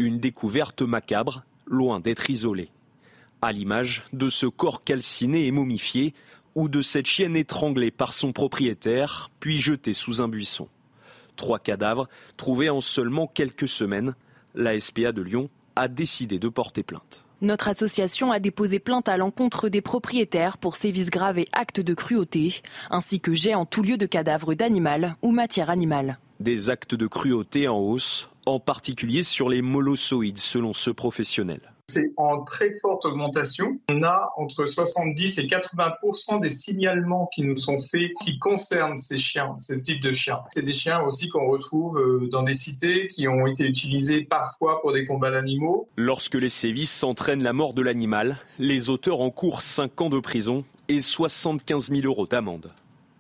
Une découverte macabre, loin d'être isolée. À l'image de ce corps calciné et momifié, ou de cette chienne étranglée par son propriétaire, puis jetée sous un buisson. Trois cadavres trouvés en seulement quelques semaines. La SPA de Lyon a décidé de porter plainte. Notre association a déposé plainte à l'encontre des propriétaires pour sévices graves et actes de cruauté, ainsi que jet en tout lieu de cadavres d'animal ou matière animale. Des actes de cruauté en hausse, en particulier sur les molossoïdes, selon ce professionnel. C'est en très forte augmentation. On a entre 70 et 80% des signalements qui nous sont faits qui concernent ces chiens, ce type de chiens. C'est des chiens aussi qu'on retrouve euh, dans des cités qui ont été utilisés parfois pour des combats d'animaux. Lorsque les sévices entraînent la mort de l'animal, les auteurs encourent 5 ans de prison et 75 000 euros d'amende.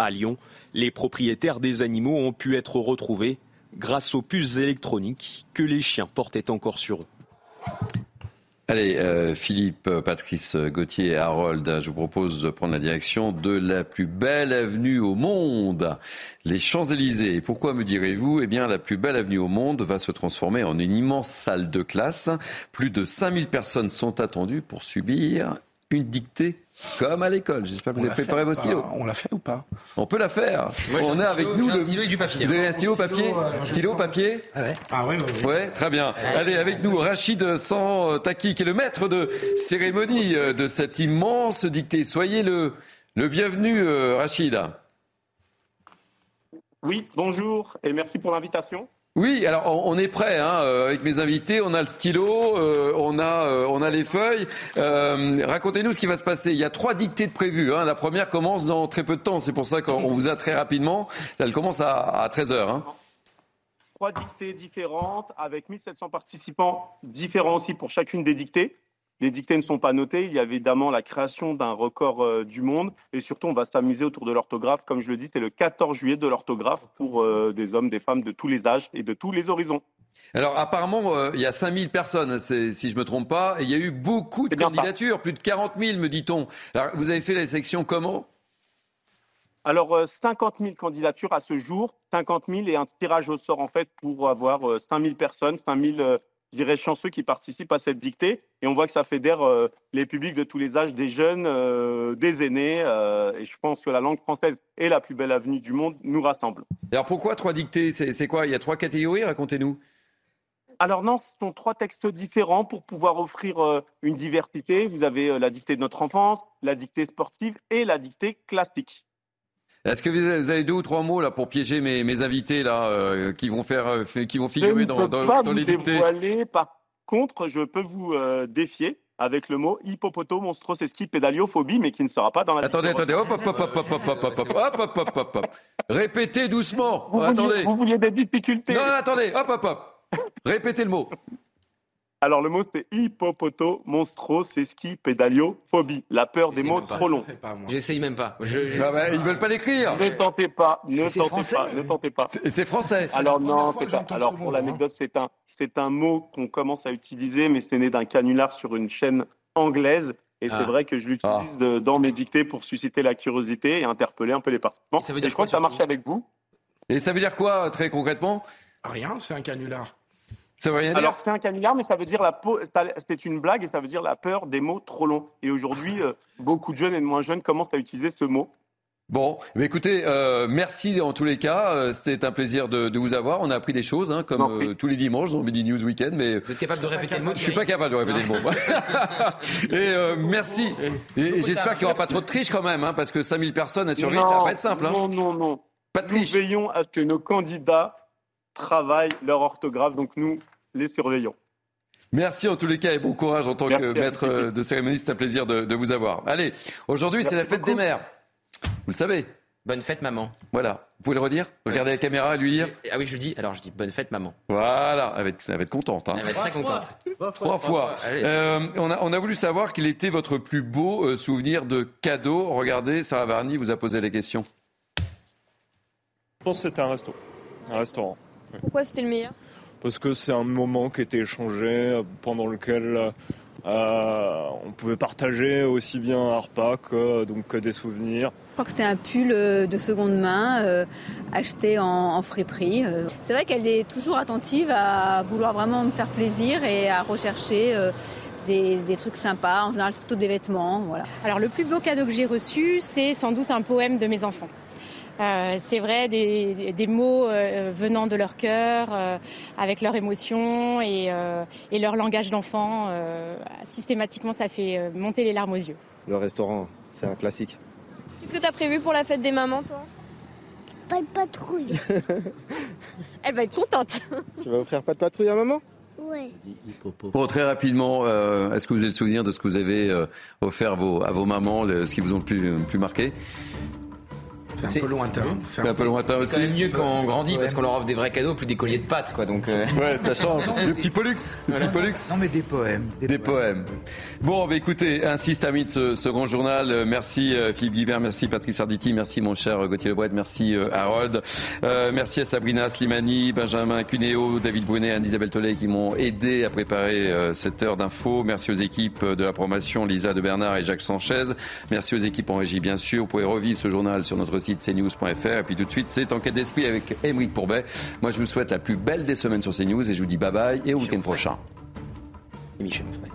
À Lyon, les propriétaires des animaux ont pu être retrouvés grâce aux puces électroniques que les chiens portaient encore sur eux. Allez, euh, Philippe, Patrice, Gauthier et Harold, je vous propose de prendre la direction de la plus belle avenue au monde, les Champs-Élysées. Pourquoi me direz-vous? Eh bien, la plus belle avenue au monde va se transformer en une immense salle de classe. Plus de 5000 personnes sont attendues pour subir une dictée comme à l'école. J'espère que vous avez préparé fait vos stylos. Ah, On l'a fait ou pas On peut la faire. Moi, on un a avec stylo- nous le stylo et du papier. Vous avez un stylo papier euh, Stylo papier Ah oui, oui, oui. Ouais, très bien. Allez, avec nous, Rachid Santaki, qui est le maître de cérémonie euh, de cette immense dictée. Soyez le, le bienvenu, euh, Rachid. Oui, bonjour et merci pour l'invitation. Oui, alors on, est prêt hein, euh, avec mes invités. On a le stylo, euh, on a euh, on a les feuilles. Racontez-nous ce qui va se passer. Il y a trois dictées de prévues. Hein. La première commence dans très peu de temps. C'est pour ça qu'on vous a très rapidement. Elle commence à, à 13 h hein. Trois dictées différentes avec 1700 participants différents aussi pour chacune des dictées. Les dictées ne sont pas notées. Il y a évidemment la création d'un record euh, du monde. Et surtout, on va s'amuser autour de l'orthographe. Comme je le dis, c'est le 14 juillet de l'orthographe pour euh, des hommes, des femmes de tous les âges et de tous les horizons. Alors apparemment, euh, il y a 5000 personnes, si je me trompe pas, et il y a eu beaucoup de ça. candidatures, plus de 40 000, me dit-on. Alors vous avez fait la sélection comment? Alors, euh, 50 000 candidatures à ce jour, 50 000 et un tirage au sort en fait pour avoir euh, 5 000 personnes, 5 000, euh, je dirais, chanceux qui participent à cette dictée. Et on voit que ça fédère euh, les publics de tous les âges, des jeunes, euh, des aînés. euh, et je pense que la langue française est la plus belle avenue du monde, nous rassemble. Alors pourquoi trois dictées? C'est quoi? Il y a trois catégories, racontez-nous. Alors non, ce sont trois textes différents pour pouvoir offrir une diversité. Vous avez la dictée de notre enfance, la dictée sportive et la dictée classique. Est-ce que vous avez- deux ou trois mots là pour piéger mes, mes invités là euh, qui vont faire, euh, qui vont Je figurer ne dans, peux dans- pas dans vous les dévoiler. Par contre, je peux vous euh, défier avec le mot hippopoto, monstrosesqui, pédaliophobie, mais qui ne sera pas dans la Attendez, attendez, hop, hop, hop, hop, hop, hop, hop, hop, hop, hop, hop, hop, hop, hop. Répétez doucement. Vous vouliez- attendez. vous vouliez des difficultés. Non, non, attendez, hop, hop, hop. Répétez le mot. Alors le mot c'est hippopoto, monstrosesqui, pédaliophobie. La peur des mots trop longs. J'essaye même pas. Je, je- Ah bah, ils veulent pas l'écrire. Ne tentez pas, ne tentez français. pas, ne tentez pas. C'est français. Alors non, c'est pas. Alors pour mot, l'anecdote, c'est un, c'est un mot qu'on commence à utiliser, mais c'est né d'un canular sur une chaîne anglaise. Et Ah. c'est vrai que je l'utilise euh, dans mes dictées pour susciter la curiosité et interpeller un peu les participants. ça veut Et dire je crois quoi, que ça surtout? marche avec vous. Et ça veut dire quoi très concrètement? Rien, c'est un canular. Ça veut rien dire Alors c'est un canular, mais ça veut dire la peau. C'est une blague et ça veut dire la peur des mots trop longs. Et aujourd'hui, euh, beaucoup de jeunes et de moins jeunes commencent à utiliser ce mot. Bon, mais écoutez, euh, merci en tous les cas. Euh, C'était un plaisir de, de vous avoir. On a appris des choses, hein, comme euh, tous les dimanches dans Midi News Weekend. Mais Vous êtes capable de répéter le mot je suis pas capable de répéter le mot. et euh, merci. Et, et j'espère qu'il n'y aura pas trop de triche quand même, hein, parce que 5000 personnes à surveiller, ça va Non, pas être simple. Hein. Non, non, non. Pas de Nous triche. veillons à ce que nos candidats travaillent leur orthographe, donc nous les surveillons. Merci en tous les cas et bon courage en tant Merci que maître vous. euh, de cérémonie. C'est un plaisir de, de vous avoir. Allez, aujourd'hui c'est la fête des mères. Vous le savez. Bonne fête, maman. Voilà. Vous pouvez le redire? Regardez la caméra et lui dire. Ah oui, je le dis. Alors, je dis bonne fête, maman. Voilà. Elle va être, elle va être contente. hein. Elle va être très contente. Trois fois. Euh, on, a, on a voulu savoir quel était votre plus beau euh, souvenir de cadeau. Regardez, Sarah Varny vous a posé les questions. Je pense que c'était un resto, un restaurant. Pourquoi c'était le meilleur? Parce que c'est un moment qui était échangé, euh, pendant lequel euh, on pouvait partager aussi bien un repas que, donc, que des souvenirs. Je crois que c'était un pull euh, de seconde main, euh, acheté en, en friperie. euh. C'est vrai qu'elle est toujours attentive à vouloir vraiment me faire plaisir et à rechercher euh, des, des trucs sympas, en général plutôt des vêtements. Voilà. Alors le plus beau cadeau que j'ai reçu, c'est sans doute un poème de mes enfants. Euh, c'est vrai, des, mots euh, venant de leur cœur, euh, avec leur émotion et, euh, et leur langage d'enfant. euh, systématiquement, ça fait monter les larmes aux yeux. Le restaurant, c'est un classique. Qu'est-ce que t'as prévu pour la fête des mamans, toi? Pas de patrouille. Elle va être contente. tu vas offrir pas de patrouille à maman? Ouais. Bon, très rapidement, euh, est-ce que vous avez le souvenir de ce que vous avez euh, offert vos- à vos mamans, le- ce qui vous ont le plus, le plus marqué? C'est un peu lointain. C'est un peu lointain C'est aussi. même mieux quand on grandit Ouais. parce qu'on leur offre des vrais cadeaux, plus des colliers de pâtes, quoi. Donc, euh, Ouais, ça change. Le petit pollux. Le petit pollux. Non, mais des poèmes. Des, poèmes. Bon, bah, écoutez, ainsi se termine ce, ce grand journal. Merci euh, Philippe Guibert, merci Patrice Arditi, merci mon cher Gauthier Lebret, merci euh, Harold. Euh, merci à Sabrina Slimani, Benjamin Cuneo, David Brunet, Anne-Isabelle Tollet qui m'ont aidé à préparer euh, cette heure d'info. Merci aux équipes de la promotion, Lisa de Bernard et Jacques Sanchez. Merci aux équipes en régie, bien sûr. Vous pouvez revivre ce journal sur notre site cnews.fr. Et puis tout de suite, c'est Enquête d'esprit avec Émeric Pourbet. Moi, je vous souhaite la plus belle des semaines sur CNews et je vous dis bye bye et au week-end prochain. et Michel Onfray.